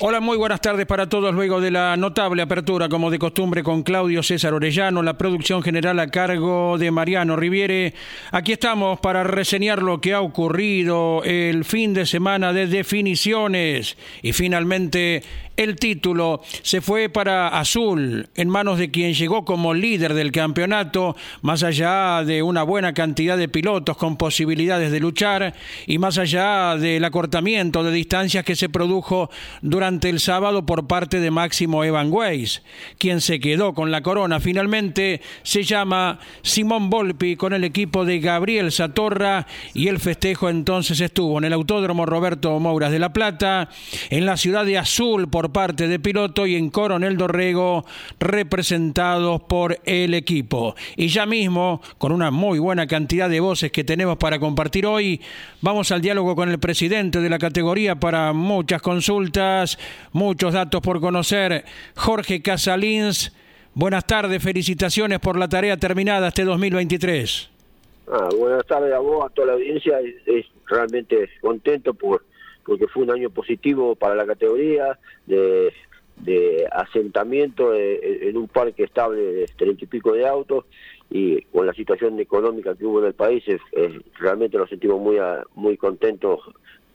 Hola, muy buenas tardes para todos. Luego de la notable apertura, como de costumbre, con Claudio César Orellano, la producción general a cargo de Mariano Riviere. Aquí estamos para reseñar lo que ha ocurrido el fin de semana de definiciones y finalmente el título se fue para Azul, en manos de quien llegó como líder del campeonato, más allá de una buena cantidad de pilotos con posibilidades de luchar y más allá del acortamiento de distancias que se produjo durante el sábado por parte de Máximo Evan Weiss. Quien se quedó con la corona finalmente se llama Simón Volpi con el equipo de Gabriel Satorra y el festejo entonces estuvo en el Autódromo Roberto Mouras de La Plata, en la ciudad de Azul por parte de piloto y en Coronel Dorrego representados por el equipo. Y ya mismo, con una muy buena cantidad de voces que tenemos para compartir hoy, vamos al diálogo con el presidente de la categoría para muchas consultas, muchos datos por conocer, Jorge Casalins. Buenas tardes, felicitaciones por la tarea terminada este 2023. Ah, buenas tardes a vos, a toda la audiencia. Es, realmente contento por porque fue un año positivo para la categoría de, asentamiento en un parque estable de treinta y pico de autos y con la situación económica que hubo en el país, realmente nos sentimos muy, muy contentos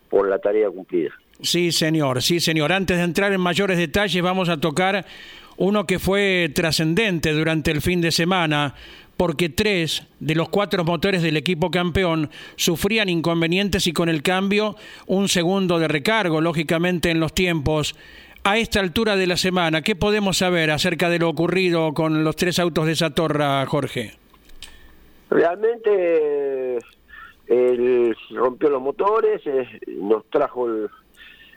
por la tarea cumplida. Sí, señor, sí, señor. Antes de entrar en mayores detalles, vamos a tocar uno que fue trascendente durante el fin de semana porque tres de los cuatro motores del equipo campeón sufrían inconvenientes y con el cambio un segundo de recargo, lógicamente en los tiempos. A esta altura de la semana, ¿qué podemos saber acerca de lo ocurrido con los tres autos de esa torre, Jorge? Realmente él rompió los motores, eh, nos trajo el,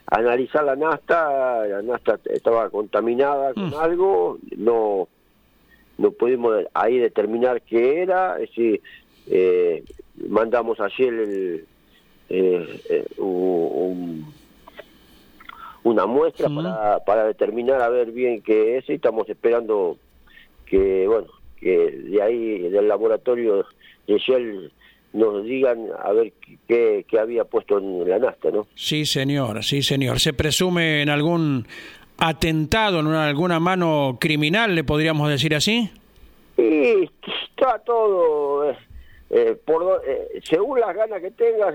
a analizar la nasta, la nasta estaba contaminada con mm. algo, no no pudimos ahí determinar qué era, es decir, eh, mandamos ayer el, eh, eh, una muestra para, para determinar a ver bien qué es y estamos esperando que, bueno, que de ahí, del laboratorio de Shell, nos digan a ver qué, qué había puesto en la nasta, ¿no? Sí, señor, sí, señor. ¿Se presume en algún atentado en alguna mano criminal, le podríamos decir así? Y está todo, eh, eh, por, eh, según las ganas que tengas,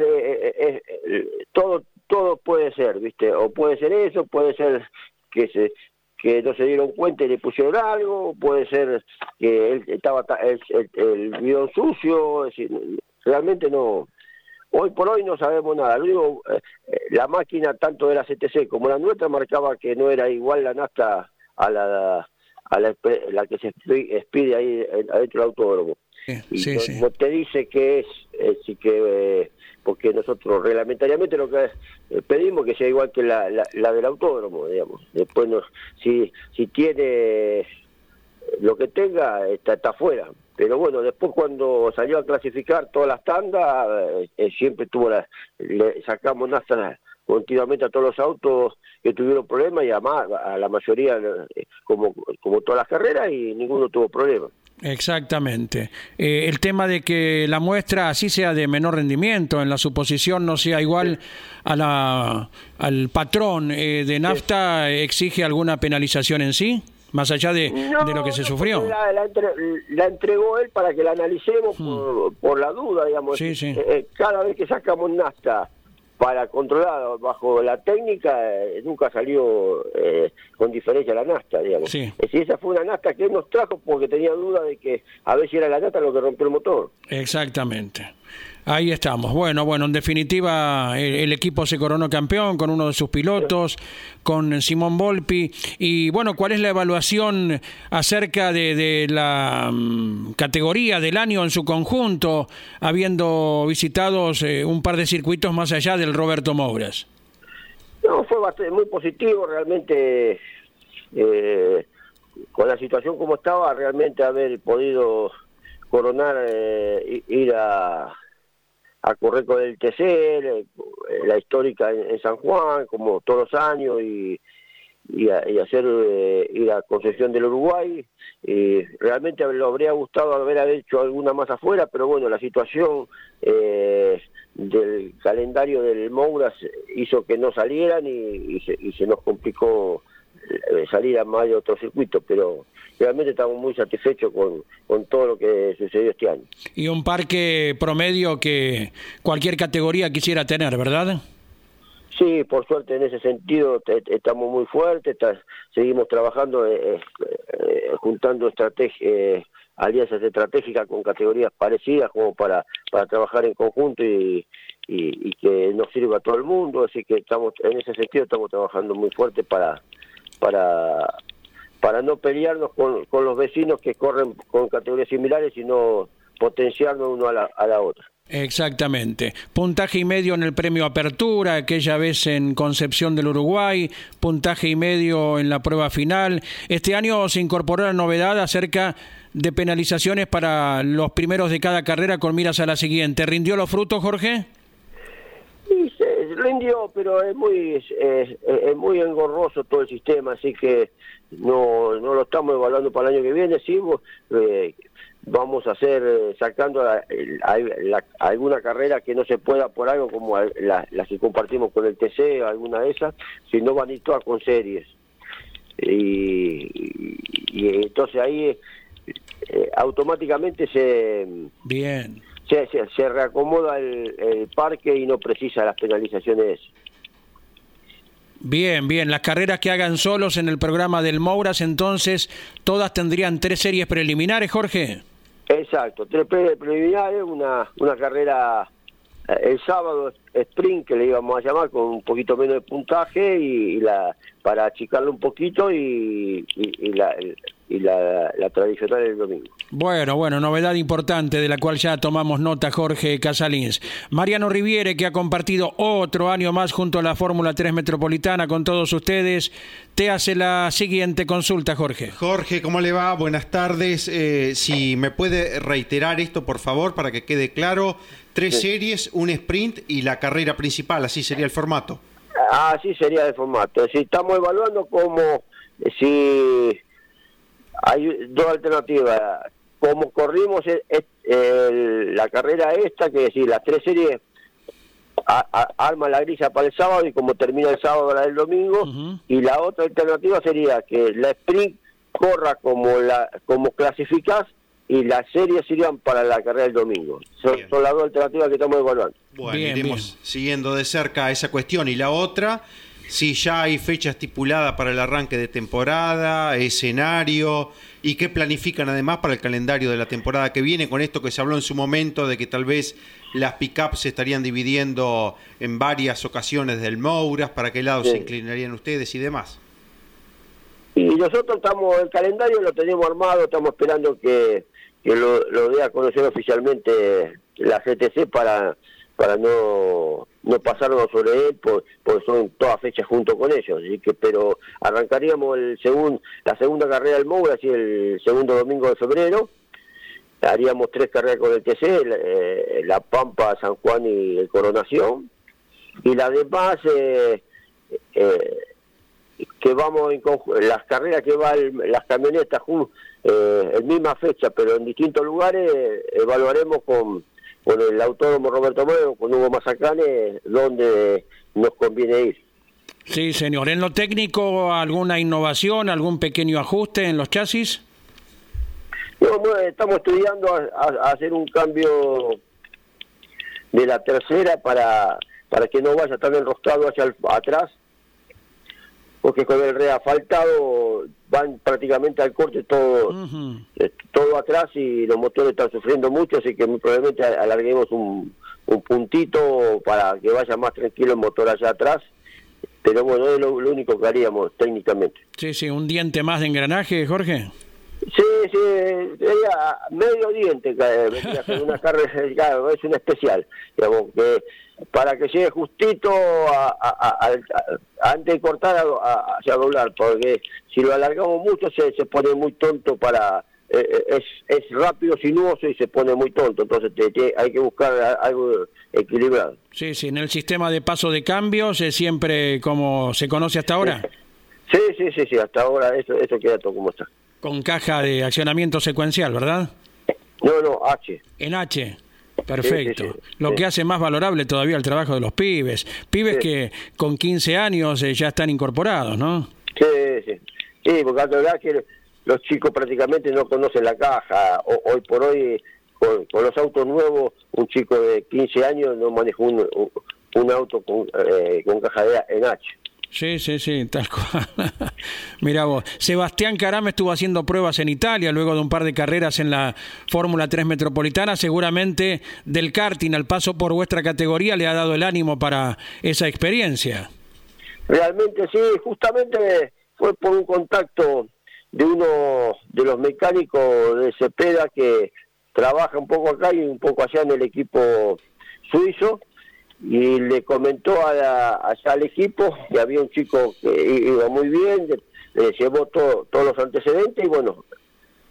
todo todo puede ser, ¿viste? O puede ser eso, puede ser que se que no se dieron cuenta y le pusieron algo, puede ser que él estaba el, el, sucio, realmente no, Hoy por hoy no sabemos nada. Lo eh, la máquina, tanto de la CTC como la nuestra, marcaba que no era igual la nafta a la, a la, que se expide ahí adentro del autódromo. Sí, no, te dice que es, sí que eh, porque nosotros reglamentariamente lo que eh, pedimos que sea igual que la, la, del autódromo, digamos. Después, no, si, si tiene lo que tenga, está, está fuera. Pero bueno, después cuando salió a clasificar todas las tandas, eh, eh, siempre tuvo la, le sacamos nafta continuamente a todos los autos que tuvieron problemas y además a la mayoría eh, como, como todas las carreras y ninguno tuvo problemas. Exactamente. el tema de que la muestra así sea de menor rendimiento, en la suposición no sea igual a la, al patrón de nafta, ¿exige alguna penalización en sí? Más allá de, de lo que se sufrió. La, entregó él para que la analicemos hmm. por, la duda, digamos. Sí, sí. Eh, eh, cada vez que sacamos nafta para controlar bajo la técnica, eh, nunca salió con diferencia la nafta, digamos. Sí. Si esa fue una nafta que él nos trajo porque tenía duda de que a ver si era la nafta lo que rompió el motor. Exactamente. Ahí estamos. Bueno, bueno, en definitiva el, equipo se coronó campeón con uno de sus pilotos, con Simón Volpi. Y bueno, ¿cuál es la evaluación acerca de, la mm, categoría del año en su conjunto, habiendo visitado eh, un par de circuitos más allá del Roberto Mouras? No, fue bastante, muy positivo realmente. Eh, con la situación como estaba, realmente haber podido coronar, eh, ir a a correr con el TC, eh, la histórica en, San Juan, como todos los años, y, y, hacer eh, ir a Concepción del Uruguay. y realmente lo habría gustado haber hecho alguna más afuera, pero bueno, la situación eh, del calendario del Mouras hizo que no salieran y, y se nos complicó salir a más de otro circuito, pero realmente estamos muy satisfechos con, con todo lo que sucedió este año. Y un parque promedio que cualquier categoría quisiera tener, ¿verdad? Sí, por suerte en ese sentido estamos muy fuertes, seguimos trabajando, eh, eh, juntando estrategias, eh, alianzas estratégicas con categorías parecidas como para, para trabajar en conjunto y, y, que nos sirva a todo el mundo, así que estamos en ese sentido estamos trabajando muy fuerte para, para para no pelearnos con, con los vecinos que corren con categorías similares, sino potenciarnos uno a la, a la otra. Exactamente. Puntaje y medio en el premio Apertura, aquella vez en Concepción del Uruguay, puntaje y medio en la prueba final. Este año se incorporó la novedad acerca de penalizaciones para los primeros de cada carrera con miras a la siguiente. ¿Rindió los frutos, Jorge? Rindió, pero es muy, es muy engorroso todo el sistema, así que no no lo estamos evaluando para el año que viene, sí, eh, vamos a hacer eh, sacando alguna carrera que no se pueda por algo como las la que compartimos con el TC, alguna de esas, si no van a todas con series. Y, entonces ahí eh, automáticamente se... Bien. Se, se, reacomoda el, el, parque y no precisa las penalizaciones Bien, bien. Las carreras que hagan solos en el programa del Mouras, entonces, todas tendrían tres series preliminares, Jorge. Exacto, tres preliminares, una, una carrera eh, el sábado sprint que le íbamos a llamar con un poquito menos de puntaje y, la para achicarlo un poquito y, y, la, y la, la, tradicional el domingo. Bueno, bueno, novedad importante de la cual ya tomamos nota Jorge Casalins. Mariano Riviere, que ha compartido otro año más junto a la Fórmula 3 Metropolitana con todos ustedes, te hace la siguiente consulta, Jorge. Jorge, ¿cómo le va? Buenas tardes. Eh, si me puede reiterar esto, por favor, para que quede claro. Tres series, un sprint y la carrera principal, así sería el formato. Así sería el formato. Si estamos evaluando como si hay dos alternativas. Como corrimos la carrera esta, que decir, las tres series arma la grilla para el sábado y como termina el sábado la del domingo y la otra alternativa sería que la sprint corra como la como clasificás y las series irían para la carrera del domingo. Son, las dos alternativas que estamos evaluando. Bueno, iremos siguiendo de cerca esa cuestión. Y la otra, si ya hay fecha estipulada para el arranque de temporada, escenario, y qué planifican además para el calendario de la temporada que viene, con esto que se habló en su momento de que tal vez las pick-ups se estarían dividiendo en varias ocasiones del Mouras, para qué lado se inclinarían ustedes y demás. Y nosotros estamos, el calendario lo tenemos armado, estamos esperando que que lo, lo dé a conocer oficialmente la CTC para para no no pasarnos sobre él porque son todas fechas junto con ellos. Así que pero arrancaríamos el segundo la segunda carrera del Moura así el segundo domingo de febrero. Haríamos tres carreras con el TC eh, la, Pampa San Juan y el Coronación. Y la demás eh, eh, que vamos en las carreras que van las camionetas eh, en misma fecha, pero en distintos lugares, evaluaremos con, con el autónomo Roberto Moreno, con Hugo Mazacane, donde nos conviene ir. Sí, señor. ¿En lo técnico alguna innovación, algún pequeño ajuste en los chasis? estamos estudiando a, hacer un cambio de la tercera para, para que no vaya tan enroscado hacia atrás porque con el reafaltado van prácticamente al corte todo eh, todo atrás y los motores están sufriendo mucho, así que muy probablemente alarguemos un, un puntito para que vaya más tranquilo el motor allá atrás. Pero bueno, es lo, único que haríamos técnicamente. Sí, sí, un diente más de engranaje, Jorge. Sí, sí, sería medio diente, una carrera, es un especial, digamos, que para que llegue justito a, antes de cortar hacia doblar, porque si lo alargamos mucho se, se pone muy tonto para eh, eh, es, es rápido, sinuoso y se pone muy tonto, entonces hay que buscar algo equilibrado. Sí, sí, en el sistema de paso de cambios es siempre como se conoce hasta ahora. Sí, sí, sí, sí, hasta ahora eso, eso queda todo como está. Con caja de accionamiento secuencial, ¿verdad? No, no, H. En H. Perfecto. Lo que hace más valorable todavía el trabajo de los pibes. Pibes que con 15 años eh, ya están incorporados, ¿no? Sí, sí. Sí, porque la verdad que los chicos prácticamente no conocen la caja. hoy por hoy, con, los autos nuevos, un chico de 15 años no maneja un, un, auto con, eh, con caja de en H. Sí, sí, sí, tal cual. Mira vos, Sebastián Carame estuvo haciendo pruebas en Italia luego de un par de carreras en la Fórmula 3 Metropolitana. Seguramente del karting al paso por vuestra categoría le ha dado el ánimo para esa experiencia. Realmente sí, justamente fue por un contacto de uno de los mecánicos de Cepeda que trabaja un poco acá y un poco allá en el equipo suizo y le comentó a allá al equipo que había un chico que iba muy bien, le llevó todos los antecedentes y bueno,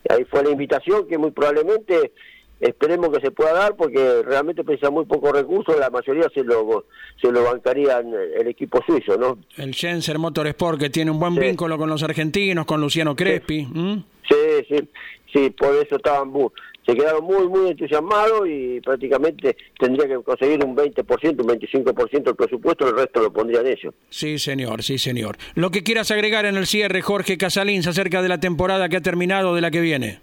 ahí fue la invitación que muy probablemente esperemos que se pueda dar porque realmente pesa muy pocos recursos, la mayoría se lo se lo bancaría el equipo suizo, ¿no? El Motor Motorsport que tiene un buen vínculo con los argentinos, con Luciano Crespi. Sí, sí, sí, por eso estaban se quedaron muy, muy entusiasmados y prácticamente tendría que conseguir un 20%, un 25% del presupuesto, el resto lo pondrían ellos. Sí, señor, sí, señor. Lo que quieras agregar en el cierre, Jorge Casalins, acerca de la temporada que ha terminado, de la que viene.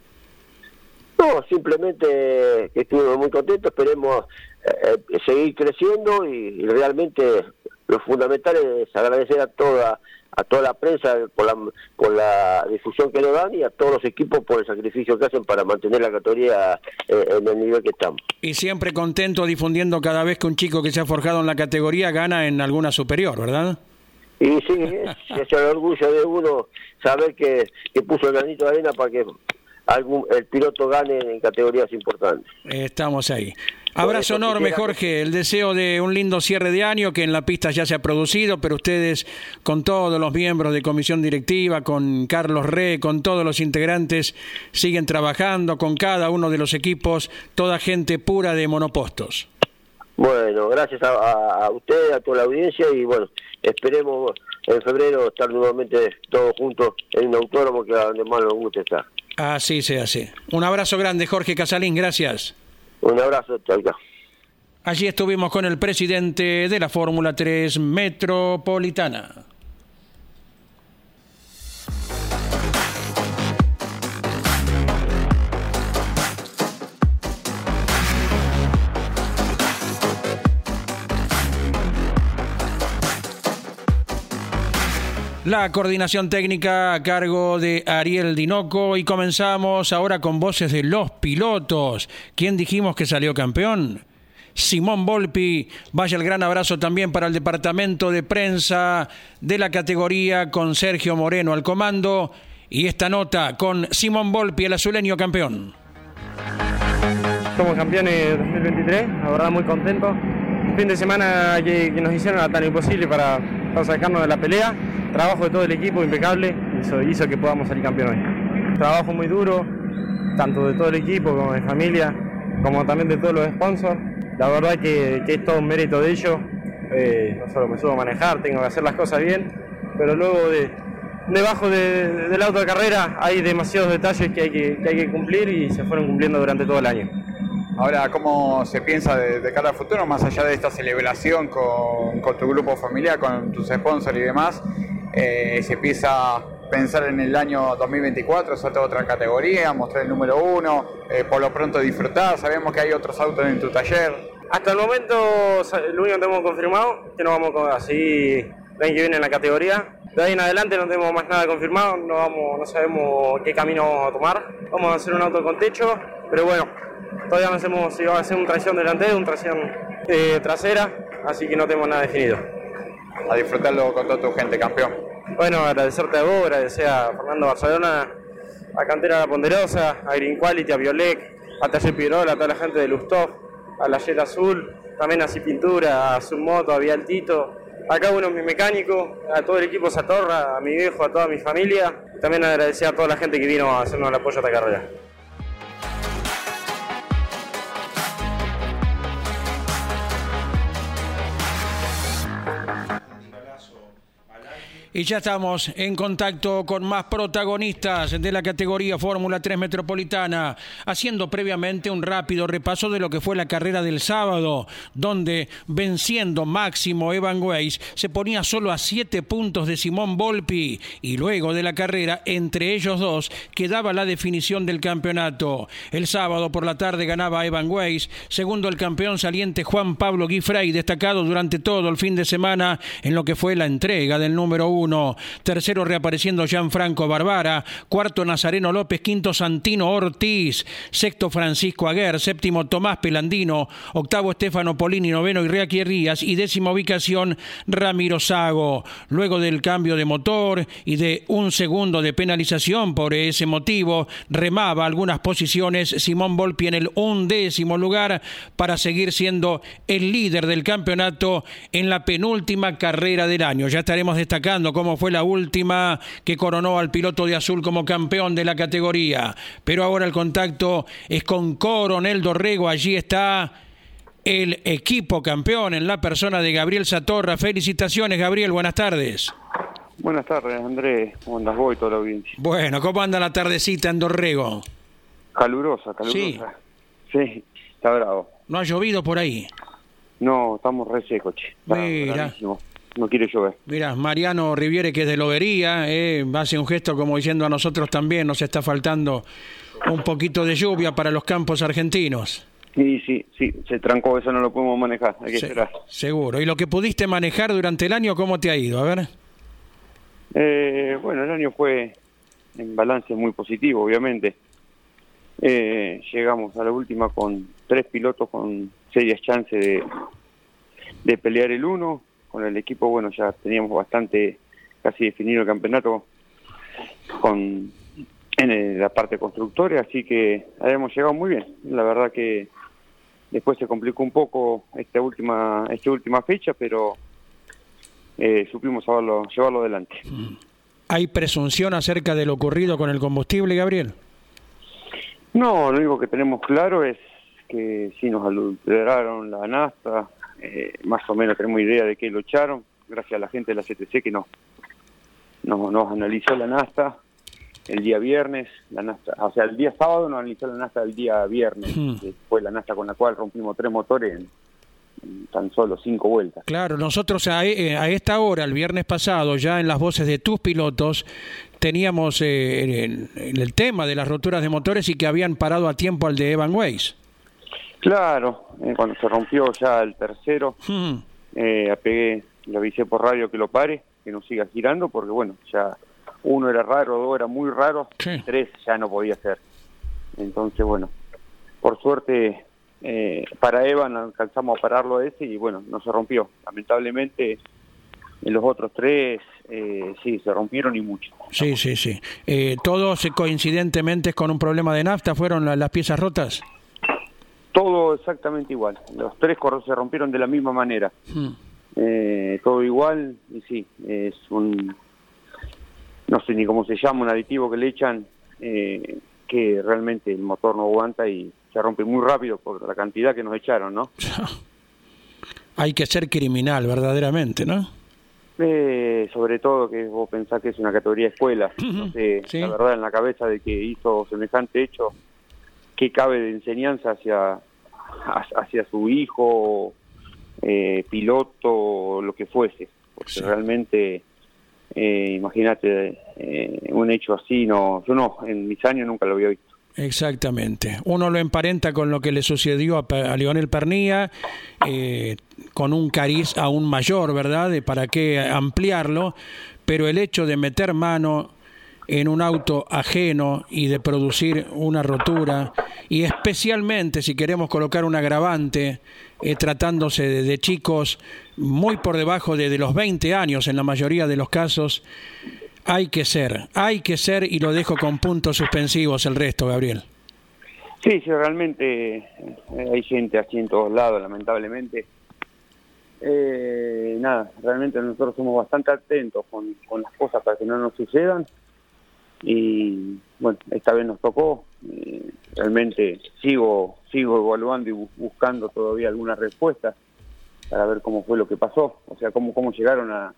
No, simplemente que estuvimos muy contentos, esperemos eh, eh, seguir creciendo y, realmente lo fundamental es agradecer a toda a toda la prensa por la, por la difusión que nos dan y a todos los equipos por el sacrificio que hacen para mantener la categoría eh, en el nivel que estamos. Y siempre contento difundiendo cada vez que un chico que se ha forjado en la categoría gana en alguna superior, ¿verdad? Y sí, es, el orgullo de uno saber que, que puso el granito de arena para que algún, el piloto gane en categorías importantes. Estamos ahí. Abrazo enorme, Jorge. El deseo de un lindo cierre de año que en la pista ya se ha producido, pero ustedes, con todos los miembros de comisión directiva, con Carlos Re, con todos los integrantes, siguen trabajando con cada uno de los equipos, toda gente pura de monopostos. Bueno, gracias a, a usted, a toda la audiencia y bueno, esperemos en febrero estar nuevamente todos juntos en un autónomo que a donde más nos gusta estar. Así se hace. Un abrazo grande, Jorge Casalín, gracias. Un abrazo, chao. Allí estuvimos con el presidente de la Fórmula 3 Metropolitana. La coordinación técnica a cargo de Ariel Dinoco y comenzamos ahora con voces de los pilotos. ¿Quién dijimos que salió campeón? Simón Volpi. Vaya el gran abrazo también para el departamento de prensa de la categoría con Sergio Moreno al comando. Y esta nota con Simón Volpi, el azuleño campeón. Somos campeones 2023, la verdad muy contentos. Un fin de semana que, nos hicieron tan imposible para, para sacarnos de la pelea trabajo de todo el equipo impecable hizo, que podamos salir campeón hoy. Trabajo muy duro, tanto de todo el equipo como de familia, como también de todos los sponsors. La verdad que, que es todo un mérito de ellos. Eh, no solo me subo a manejar, tengo que hacer las cosas bien, pero luego de, debajo del auto de carrera hay demasiados detalles que hay que, que hay que cumplir y se fueron cumpliendo durante todo el año. Ahora, ¿cómo se piensa de, cara al futuro, más allá de esta celebración con, tu grupo familiar, con tus sponsors y demás? Eh, se empieza a pensar en el año 2024, saltar otra categoría, mostrar el número uno, eh, por lo pronto disfrutar, sabemos que hay otros autos en tu taller. Hasta el momento lo único que tenemos confirmado que no vamos a seguir el año que viene en la categoría. De ahí en adelante no tenemos más nada confirmado, no, vamos, no sabemos qué camino vamos a tomar. Vamos a hacer un auto con techo, pero bueno, todavía no hacemos si va a ser un tracción delantera, un tracción eh, trasera, así que no tenemos nada definido. A disfrutarlo con toda tu gente, campeón. Bueno, agradecerte a vos, agradecer a Fernando Barcelona, a Cantera La Ponderosa, a Green Quality, a Violec, a Taller Pirola, a toda la gente de Lustov, a la Jet Azul, también a Pintura, a Submoto, a Vialtito, a cada uno de mis mecánicos, a todo el equipo Satorra, a mi viejo, a toda mi familia. Y también agradecer a toda la gente que vino a hacernos el apoyo a esta carrera. Y ya estamos en contacto con más protagonistas de la categoría Fórmula 3 Metropolitana, haciendo previamente un rápido repaso de lo que fue la carrera del sábado, donde venciendo máximo Evan Weiss se ponía solo a siete puntos de Simón Volpi y luego de la carrera entre ellos dos quedaba la definición del campeonato. El sábado por la tarde ganaba Evan Weiss, segundo el campeón saliente Juan Pablo Guifrey, destacado durante todo el fin de semana en lo que fue la entrega del número tercero reapareciendo Gianfranco Barbara, cuarto Nazareno López, quinto Santino Ortiz, sexto Francisco Aguer, séptimo Tomás Pelandino, octavo Estefano Polini, noveno Irreaqui Rías. Y décima ubicación Ramiro Sago. Luego del cambio de motor y de un segundo de penalización por ese motivo, remaba algunas posiciones Simón Volpi en el undécimo lugar para seguir siendo el líder del campeonato en la penúltima carrera del año. Ya estaremos destacando como fue la última que coronó al piloto de azul como campeón de la categoría. Pero ahora el contacto es con Coronel Dorrego. Allí está el equipo campeón en la persona de Gabriel Satorra. Felicitaciones, Gabriel. Buenas tardes. Buenas tardes, Andrés. ¿Cómo andas vos y toda la audiencia? Bueno, ¿cómo anda la tardecita en Dorrego? Calurosa, calurosa. Sí, está bravo. ¿No ha llovido por ahí? No, estamos re secos, che. Mira no quiere llover. Mira, Mariano Riviere, que es de Lobería, eh, hace un gesto como diciendo a nosotros también nos está faltando un poquito de lluvia para los campos argentinos. Sí, sí, sí, se trancó, eso no lo podemos manejar, hay que esperar. Seguro. ¿Y lo que pudiste manejar durante el año, cómo te ha ido? A ver. Eh, bueno, el año fue en balance muy positivo, obviamente. Eh, llegamos a la última con tres pilotos con serias chances de, de pelear el uno, con el equipo, bueno, ya teníamos bastante casi definido el campeonato con en la parte constructora, así que habíamos llegado muy bien. La verdad que después se complicó un poco esta última esta última fecha, pero eh, supimos llevarlo, llevarlo adelante. ¿Hay presunción acerca de lo ocurrido con el combustible, Gabriel? No, lo único que tenemos claro es que sí nos adulteraron la nafta, eh, más o menos tenemos idea de qué lo echaron, gracias a la gente de la CTC que nos, nos, analizó la nasta el día viernes, la nasta, o sea, el día sábado nos analizó la nasta del día viernes, que fue la nasta con la cual rompimos tres motores en, tan solo cinco vueltas. Claro, nosotros a, eh, a, esta hora, el viernes pasado, ya en las voces de tus pilotos, teníamos eh, el, tema de las roturas de motores y que habían parado a tiempo al de Evan Weiss. Claro, eh, cuando se rompió ya el tercero, hmm. eh, apegué, le avisé por radio que lo pare, que no siga girando, porque bueno, ya uno era raro, dos era muy raro, tres ya no podía ser. Entonces, bueno, por suerte eh, para Evan alcanzamos a pararlo ese y bueno, no se rompió. Lamentablemente en los otros tres eh, sí, se rompieron y mucho. Sí, sí, sí. Eh, ¿Todos coincidentemente con un problema de nafta fueron las piezas rotas? Todo exactamente igual. Los tres corros se rompieron de la misma manera. Hmm. Eh, todo igual, y sí, es un. No sé ni cómo se llama, un aditivo que le echan eh, que realmente el motor no aguanta y se rompe muy rápido por la cantidad que nos echaron, ¿no? Hay que ser criminal, verdaderamente, ¿no? Eh, sobre todo que vos pensás que es una categoría escuela. No sé, la verdad, en la cabeza de que hizo semejante hecho, ¿qué cabe de enseñanza hacia, hacia su hijo, eh, piloto, lo que fuese. Porque realmente, eh, imagínate, eh, un hecho así, no, yo no, en mis años nunca lo había visto. Exactamente. Uno lo emparenta con lo que le sucedió a, Lionel Pernía, con un cariz aún mayor, ¿verdad? De para qué ampliarlo, pero el hecho de meter mano en un auto ajeno y de producir una rotura, y especialmente si queremos colocar un agravante, eh, tratándose de, chicos muy por debajo de, los 20 años en la mayoría de los casos, hay que ser, hay que ser y lo dejo con puntos suspensivos el resto, Gabriel. Sí, sí, realmente eh, hay gente así en todos lados, lamentablemente. Eh, nada, realmente nosotros somos bastante atentos con, las cosas para que no nos sucedan. Y bueno, esta vez nos tocó. Eh, realmente sigo, sigo evaluando y buscando todavía algunas respuestas para ver cómo fue lo que pasó, o sea, cómo, cómo llegaron a,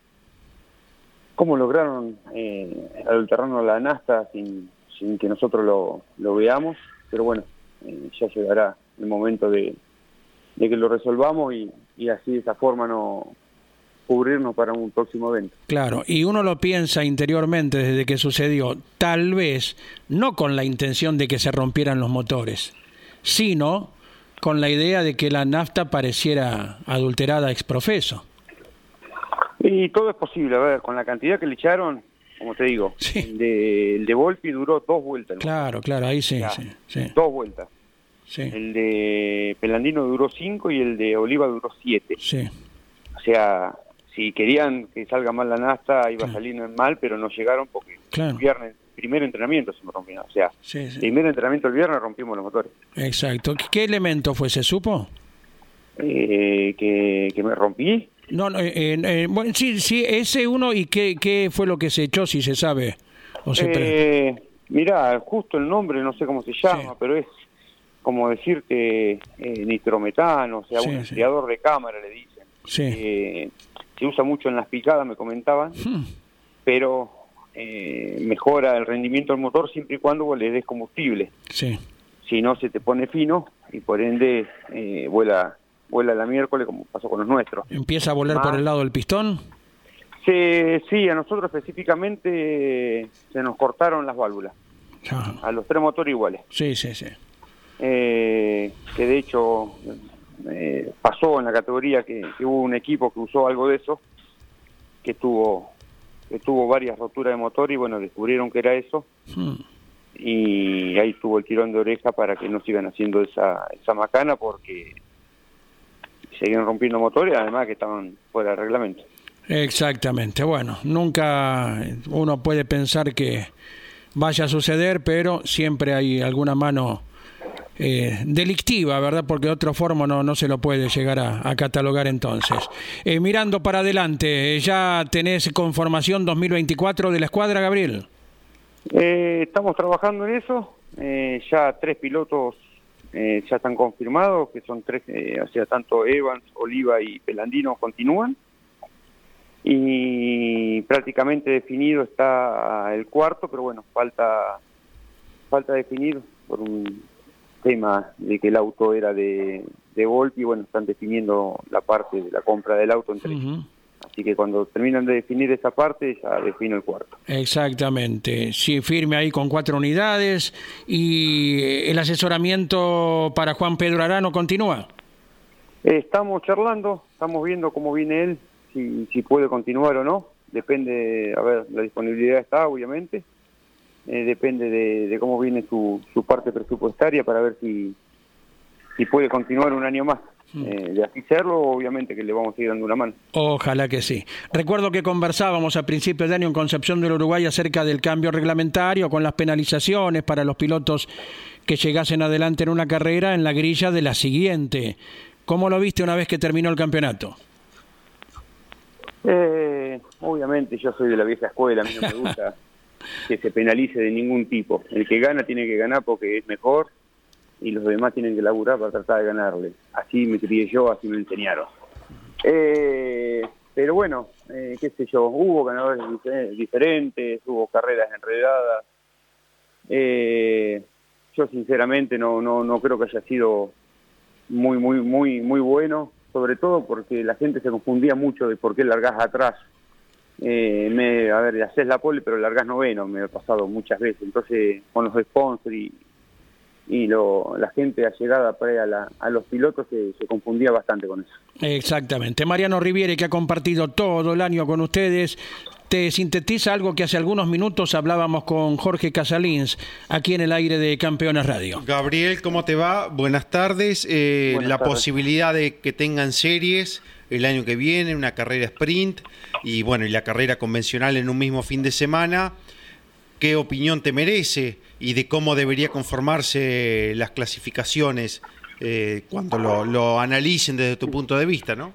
cómo lograron eh, la nasta sin, sin que nosotros lo, lo veamos, pero bueno, eh, ya llegará el momento de, de que lo resolvamos y, y, así de esa forma no cubrirnos para un próximo evento. Claro, y uno lo piensa interiormente desde que sucedió, tal vez no con la intención de que se rompieran los motores, sino con la idea de que la nafta pareciera adulterada ex profeso. Y todo es posible, a ver, con la cantidad que le echaron, como te digo, el, de, el de Volpi duró dos vueltas. Claro, claro, ahí sí, sí, Dos vueltas. Sí. El de Pelandino duró cinco y el de Oliva duró siete. Sí. O sea, si querían que salga mal la nasta, iba a salir mal, pero no llegaron porque el viernes, primer entrenamiento se me rompió. O sea, primer entrenamiento el viernes rompimos los motores. Exacto. ¿Qué elemento fue? ¿Se supo? Eh, que, que me rompí. No, no eh, bueno, sí, sí, ese uno y qué, qué fue lo que se echó, si se sabe. O eh, mira, justo el nombre, no sé cómo se llama, pero es como decirte eh, nitrometano, o sea, un enfriador de cámara, le dicen. Sí. Se usa mucho en las picadas, me comentaban, hmm. pero mejora el rendimiento del motor siempre y cuando le des combustible. Sí. Si no, se te pone fino y por ende vuela vuela la miércoles como pasó con los nuestros. ¿Empieza a volar por el lado del pistón? Sí, sí, a nosotros específicamente se nos cortaron las válvulas. A los tres motores iguales. Sí, sí, sí. Eh, que de hecho eh, pasó en la categoría que, hubo un equipo que usó algo de eso, que tuvo que tuvo varias roturas de motor y bueno, descubrieron que era eso. Hmm. Y ahí tuvo el tirón de oreja para que no sigan haciendo esa, esa macana porque seguían rompiendo motores, además que estaban fuera del reglamento. Exactamente, bueno, nunca uno puede pensar que vaya a suceder, pero siempre hay alguna mano eh, delictiva, ¿verdad? Porque de otra forma no, no se lo puede llegar a, catalogar entonces. Eh, mirando para adelante, ¿ya tenés conformación 2024 de la escuadra, Gabriel? Eh, estamos trabajando en eso, ya tres pilotos eh, ya están confirmados, que son tres, eh, o sea, tanto Evans, Oliva y Pelandino continúan. Y prácticamente definido está el cuarto, pero bueno, falta, falta definir por un tema de que el auto era de, de Volpi, bueno, están definiendo la parte de la compra del auto entre ellos. Así que cuando terminan de definir esa parte, ya defino el cuarto. Exactamente. Sí, firme ahí con cuatro unidades. ¿Y el asesoramiento para Juan Pedro Arano continúa? estamos charlando, estamos viendo cómo viene él, si, si puede continuar o no. Depende, a ver, la disponibilidad está, obviamente. Eh, depende de, cómo viene su, su parte presupuestaria para ver si, si puede continuar un año más. Mm. Eh, de así serlo, obviamente que le vamos a ir dando una mano. Ojalá que sí. Recuerdo que conversábamos a principios de año en Concepción del Uruguay acerca del cambio reglamentario con las penalizaciones para los pilotos que llegasen adelante en una carrera en la grilla de la siguiente. ¿Cómo lo viste una vez que terminó el campeonato? Eh, obviamente yo soy de la vieja escuela, a mí no me gusta que se penalice de ningún tipo. El que gana tiene que ganar porque es mejor y los demás tienen que laburar para tratar de ganarle. Así me crié yo, así me enseñaron. Eh, pero bueno, eh, qué sé yo, hubo ganadores diferentes, hubo carreras enredadas. Eh, yo sinceramente no, no, no creo que haya sido muy, muy, muy, muy bueno, sobre todo porque la gente se confundía mucho de por qué largás atrás. Me, a ver, haces la pole, pero largás noveno, me ha pasado muchas veces. Entonces, con los sponsors y, y lo, la gente allegada para a, a los pilotos se, se, confundía bastante con eso. Exactamente. Mariano Riviere, que ha compartido todo el año con ustedes, te sintetiza algo que hace algunos minutos hablábamos con Jorge Casalins, aquí en el aire de Campeones Radio. Gabriel, ¿cómo te va? Buenas tardes. Eh, la posibilidad de que tengan series el año que viene, una carrera sprint y bueno, y la carrera convencional en un mismo fin de semana. ¿Qué opinión te merece y de cómo debería conformarse las clasificaciones eh, cuando lo, analicen desde tu punto de vista, no?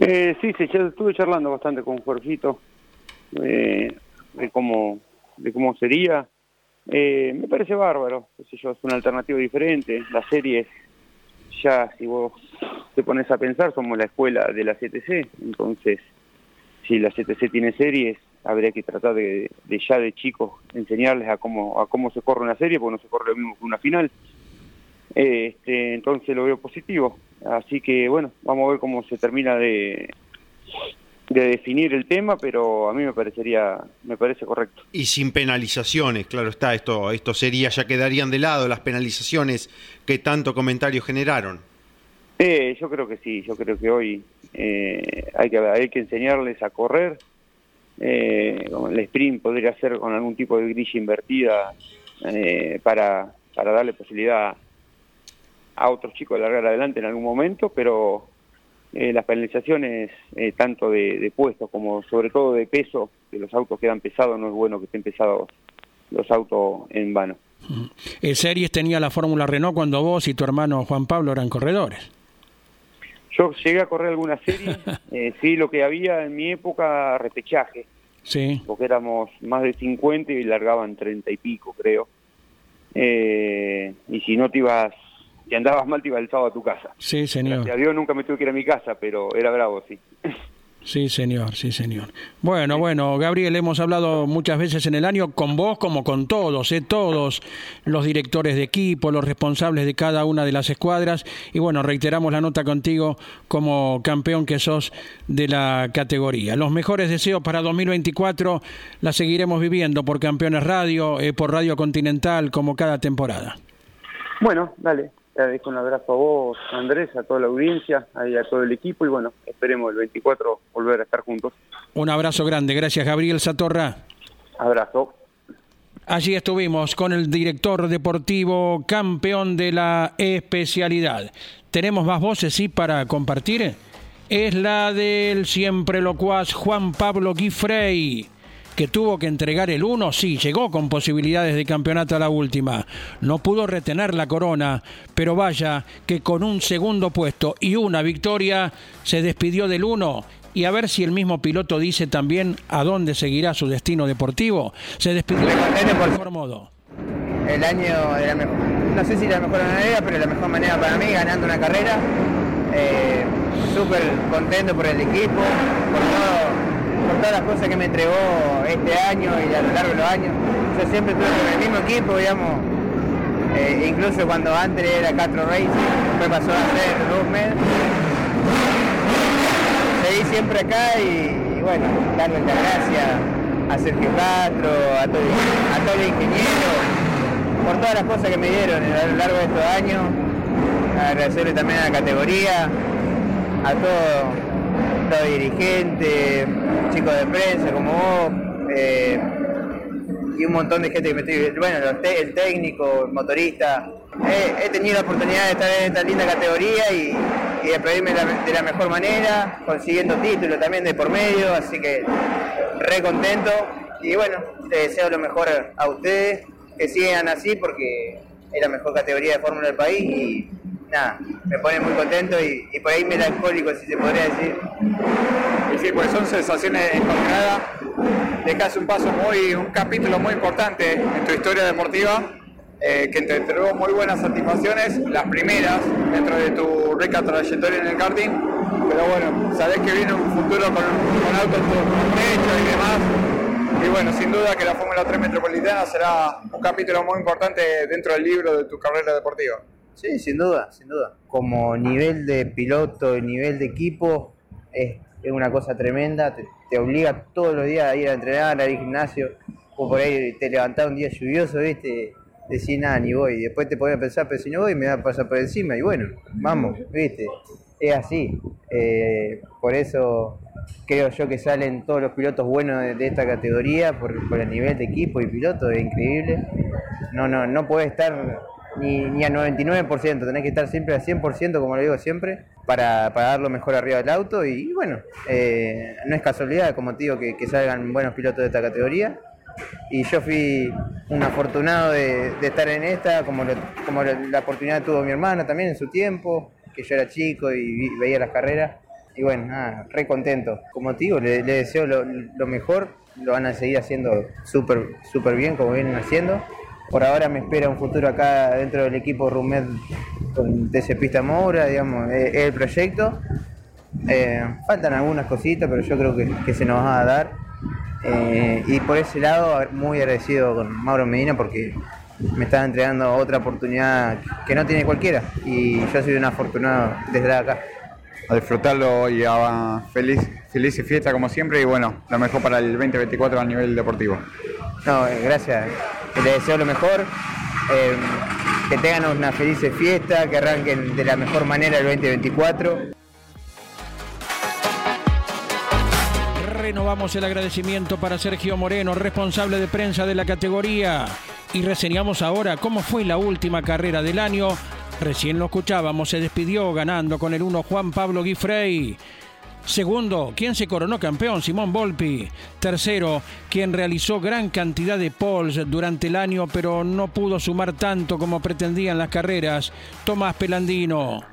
Eh, sí, sí, yo estuve charlando bastante con Jorgito eh, de cómo de cómo sería. Eh, me parece bárbaro, yo, es una alternativa diferente. Las series, ya si vos te pones a pensar, somos la escuela de la CTC, entonces si la CTC tiene series, habría que tratar de, ya de chicos enseñarles a cómo a cómo se corre una serie, porque no se corre lo mismo que una final. Este, entonces lo veo positivo. Así que bueno, vamos a ver cómo se termina de, de definir el tema, pero a mí me parecería, me parece correcto. Y sin penalizaciones, claro está, esto, esto sería, ya quedarían de lado las penalizaciones que tanto comentario generaron. Eh, yo creo que sí, yo creo que hoy eh, hay, que, hay que enseñarles a correr. Eh, el sprint podría ser con algún tipo de grilla invertida eh, para, para darle posibilidad a otros chicos de largar adelante en algún momento, pero eh, las penalizaciones eh, tanto de, puestos como sobre todo de peso, que los autos quedan pesados, no es bueno que estén pesados los autos en vano. ¿El Series tenía la Fórmula Renault cuando vos y tu hermano Juan Pablo eran corredores? Yo llegué a correr alguna serie, eh, sí, lo que había en mi época, repechaje. Sí. Porque éramos más de 50 y largaban 30 y pico, creo. Eh, y si no te ibas si andabas mal te iba el sábado a tu casa. Sí, señor. Gracias a Dios nunca me tuve que ir a mi casa, pero era bravo, sí. Sí, señor, sí, señor. Bueno, bueno, Gabriel, hemos hablado muchas veces en el año con vos como con todos, ¿eh? todos los directores de equipo, los responsables de cada una de las escuadras. Y bueno, reiteramos la nota contigo como campeón que sos de la categoría. Los mejores deseos para 2024 la seguiremos viviendo por Campeones Radio, eh, por Radio Continental, como cada temporada. Bueno, dale, te agradezco un abrazo a vos, Andrés, a toda la audiencia, a todo el equipo y bueno, esperemos el 24 volver a estar juntos. Un abrazo grande, gracias Gabriel Satorra. Abrazo. Allí estuvimos con el director deportivo campeón de la especialidad. ¿Tenemos más voces, sí, para compartir? Es la del siempre locuaz Juan Pablo Guifrey que tuvo que entregar el 1, sí, llegó con posibilidades de campeonato a la última. No pudo retener la corona, pero vaya que con un segundo puesto y una victoria se despidió del 1 y a ver si el mismo piloto dice también a dónde seguirá su destino deportivo. Se despidió de mejor modo. El año de la mejor, no sé si la mejor manera, pero la mejor manera para mí, ganando una carrera. Eh, Súper contento por el equipo, por todo por todas las cosas que me entregó este año y a lo largo de los años. Yo siempre estuve con el mismo equipo, digamos, eh, incluso cuando antes era Castro Racing, después pasó a ser Rubmed. Seguí siempre acá y, bueno, darle las gracias a Sergio Castro, a todo, a todo el ingeniero, por todas las cosas que me dieron a lo largo de estos años. Agradecerle también a la categoría, a todo dirigente, chicos de prensa como vos, eh, y un montón de gente que me estoy... Bueno, el técnico, el motorista. he tenido la oportunidad de estar en esta linda categoría y, y despedirme de la, mejor manera, consiguiendo títulos también de por medio, así que re contento. Y bueno, te deseo lo mejor a ustedes, que sigan así porque es la mejor categoría de Fórmula del país y nada, me pone muy contento y, por ahí melancólico, si se podría decir. Y sí, pues son sensaciones encontradas. Dejas un paso muy, un capítulo muy importante en tu historia deportiva, eh, que te entregó muy buenas satisfacciones, las primeras dentro de tu rica trayectoria en el karting. Pero bueno, sabés que viene un futuro con, con autos hechos y demás. Y bueno, sin duda que la Fórmula 3 Metropolitana será un capítulo muy importante dentro del libro de tu carrera deportiva. Sí, sin duda, sin duda. Como nivel de piloto, nivel de equipo, es, una cosa tremenda. Te, obliga todos los días a ir a entrenar, a ir al gimnasio. O por ahí te levantás un día lluvioso, ¿viste? Decís nada, ni voy. Después te pones a pensar, pero si no voy, me va a pasar por encima. Y bueno, vamos, ¿viste? es así. Eh, por eso creo yo que salen todos los pilotos buenos de, esta categoría por, el nivel de equipo y piloto, es increíble. No, no, no puede estar ni, ni al 99%, tenés que estar siempre al 100%, como lo digo siempre, para, para dar lo mejor arriba del auto. Y, bueno, eh, no es casualidad, como te digo, que, salgan buenos pilotos de esta categoría. Y yo fui un afortunado de, estar en esta, como, como la, oportunidad tuvo mi hermano también en su tiempo, que yo era chico y veía las carreras. Y bueno, nada, re contento. Como te digo, le, deseo lo, mejor. Lo van a seguir haciendo súper súper bien como vienen haciendo. Por ahora me espera un futuro acá dentro del equipo Rumed con TC Pista Moura, digamos, es, el proyecto. Eh, faltan algunas cositas, pero yo creo que, se nos va a dar. Eh, y por ese lado, muy agradecido con Mauro Medina porque me está entregando otra oportunidad que no tiene cualquiera. Y yo soy un afortunado desde acá a disfrutarlo y a feliz, feliz y fiesta como siempre y bueno, lo mejor para el 2024 a nivel deportivo. No, eh, gracias. Les deseo lo mejor. Eh, que tengan una feliz fiesta, que arranquen de la mejor manera el 2024. Renovamos el agradecimiento para Sergio Moreno, responsable de prensa de la categoría. Y reseñamos ahora cómo fue la última carrera del año Recién lo escuchábamos, se despidió ganando con el 1 Juan Pablo Guifrey. Segundo, quien se coronó campeón, Simón Volpi. Tercero, quien realizó gran cantidad de poles durante el año, pero no pudo sumar tanto como pretendían las carreras, Tomás Pelandino.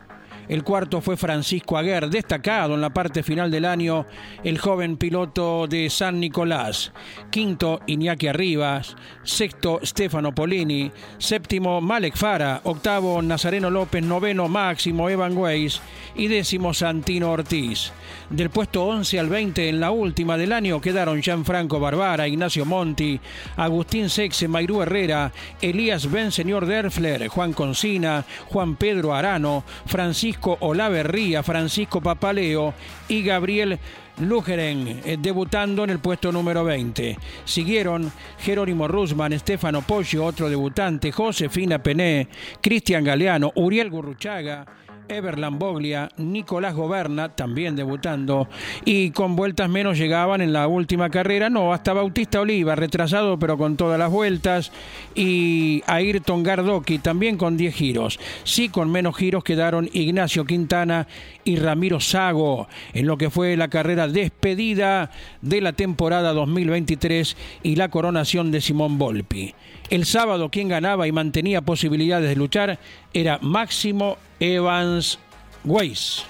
El cuarto fue Francisco Aguer, destacado en la parte final del año, el joven piloto de San Nicolás. Quinto, Iñaki Arribas. Sexto, Stefano Polini. Séptimo, Malek Fara. Octavo, Nazareno López. Noveno, Máximo Evan Weiss. Y décimo, Santino Ortiz. Del puesto 11 al 20 en la última del año quedaron Gianfranco Barbara, Ignacio Monti, Agustín Sexe, Mayrú Herrera, Elías Ben Señor Derfler, Juan Concina, Juan Pedro Arano, Francisco Francisco Olaverría, Francisco Papaleo y Gabriel Lugeren, eh, debutando en el puesto número 20. Siguieron Jerónimo Rusman, Estefano Pollo, otro debutante, Josefina Pené, Cristian Galeano, Uriel Gurruchaga, Ever Lamboglia, Nicolás Goberna, también debutando, y con vueltas menos llegaban en la última carrera, no, hasta Bautista Oliva, retrasado pero con todas las vueltas, y Ayrton Gardoki, también con 10 giros. Sí, con menos giros quedaron Ignacio Quintana y Ramiro Sago, en lo que fue la carrera despedida de la temporada 2023 y la coronación de Simón Volpi. El sábado quien ganaba y mantenía posibilidades de luchar era Máximo Evans Weiss.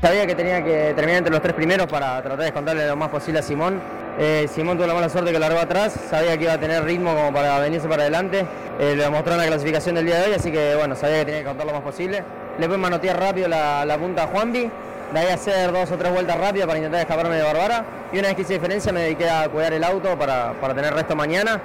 Sabía que tenía que terminar entre los tres primeros para tratar de contarle lo más posible a Simón. Eh, Simón tuvo la mala suerte que largó atrás, sabía que iba a tener ritmo como para venirse para adelante. Eh, lo demostró en la clasificación del día de hoy, así que bueno, sabía que tenía que contar lo más posible. Le fue manotear rápido la, la punta a Juanvi de ahí hacer dos o tres vueltas rápidas para intentar escaparme de Barbara. Y una vez que hice diferencia me dediqué a cuidar el auto para, para tener resto mañana,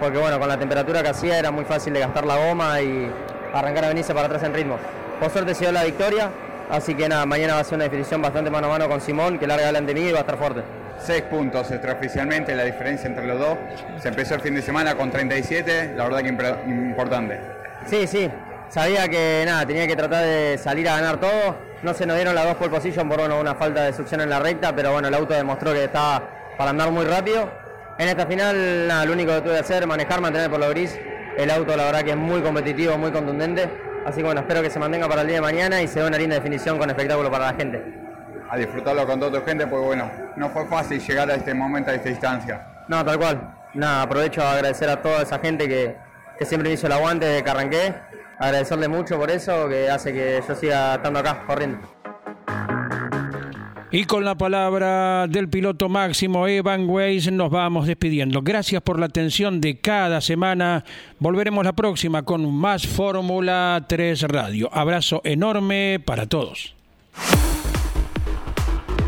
porque bueno, con la temperatura que hacía era muy fácil de gastar la goma y arrancar a venirse para atrás en ritmo. Por suerte se dio la victoria, así que nada, mañana va a ser una definición bastante mano a mano con Simón, que larga delante de mí y va a estar fuerte. Seis puntos extraoficialmente la diferencia entre los dos. Se empezó el fin de semana con 37, la verdad que importante. Sí, sí, sabía que nada, tenía que tratar de salir a ganar todo no se nos dieron las dos pole position por una falta de succión en la recta, pero bueno, el auto demostró que estaba para andar muy rápido. En esta final, nada, lo único que tuve que hacer, manejar, mantener por lo gris. El auto, la verdad, que es muy competitivo, muy contundente. Así que bueno, espero que se mantenga para el día de mañana y se dé una linda definición con espectáculo para la gente. A disfrutarlo con toda tu gente, pues bueno, no fue fácil llegar a este momento, a esta distancia. No, tal cual. Nada, aprovecho a agradecer a toda esa gente que, que siempre me hizo el aguante desde que arranqué agradecerle mucho por eso, que hace que yo siga estando acá corriendo. Y con la palabra del piloto máximo Evan Weiss nos vamos despidiendo. Gracias por la atención de cada semana. Volveremos la próxima con más Fórmula 3 Radio. Abrazo enorme para todos.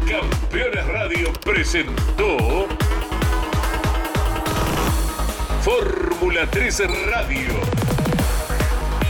Campeones Radio presentó Fórmula 3 Radio